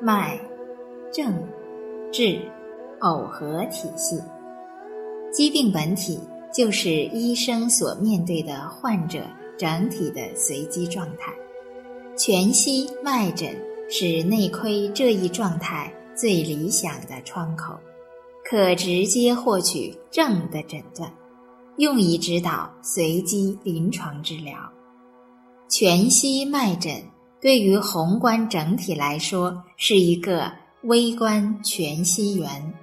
脉、症、治、耦合体系，疾病本体就是医生所面对的患者整体的随机状态。全息脉诊是内窥这一状态最理想的窗口，可直接获取症的诊断，用以指导随机临床治疗。全息脉诊。对于宏观整体来说，是一个微观全息圆，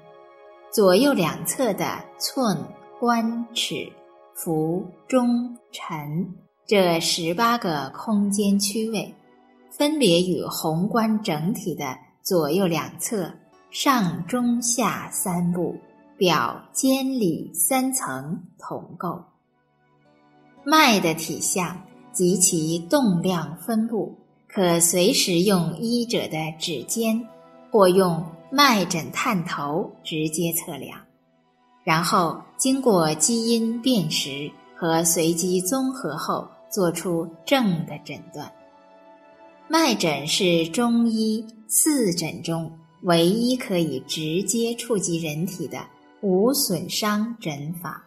左右两侧的寸、关、尺、浮、中、沉这十八个空间区位，分别与宏观整体的左右两侧上、中、下三部表、间、里三层同构。脉的体相及其动量分布。可随时用医者的指尖，或用脉诊探头直接测量，然后经过基因辨识和随机综合后，做出正的诊断。脉诊是中医四诊中唯一可以直接触及人体的无损伤诊法，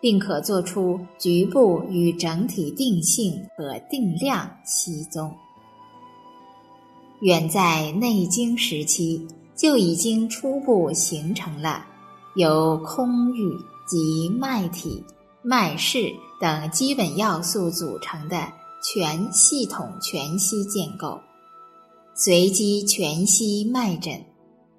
并可做出局部与整体定性和定量析踪。远在《内经》时期就已经初步形成了由空域及脉体、脉势等基本要素组成的全系统全息建构。随机全息脉诊，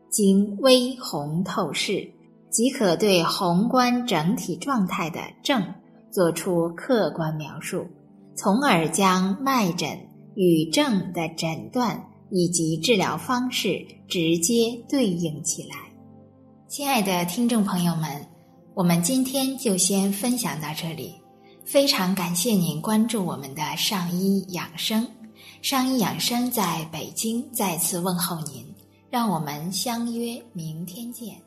经微红透视，即可对宏观整体状态的症做出客观描述，从而将脉诊与症的诊断。以及治疗方式直接对应起来。亲爱的听众朋友们，我们今天就先分享到这里。非常感谢您关注我们的上医养生，上医养生在北京再次问候您，让我们相约明天见。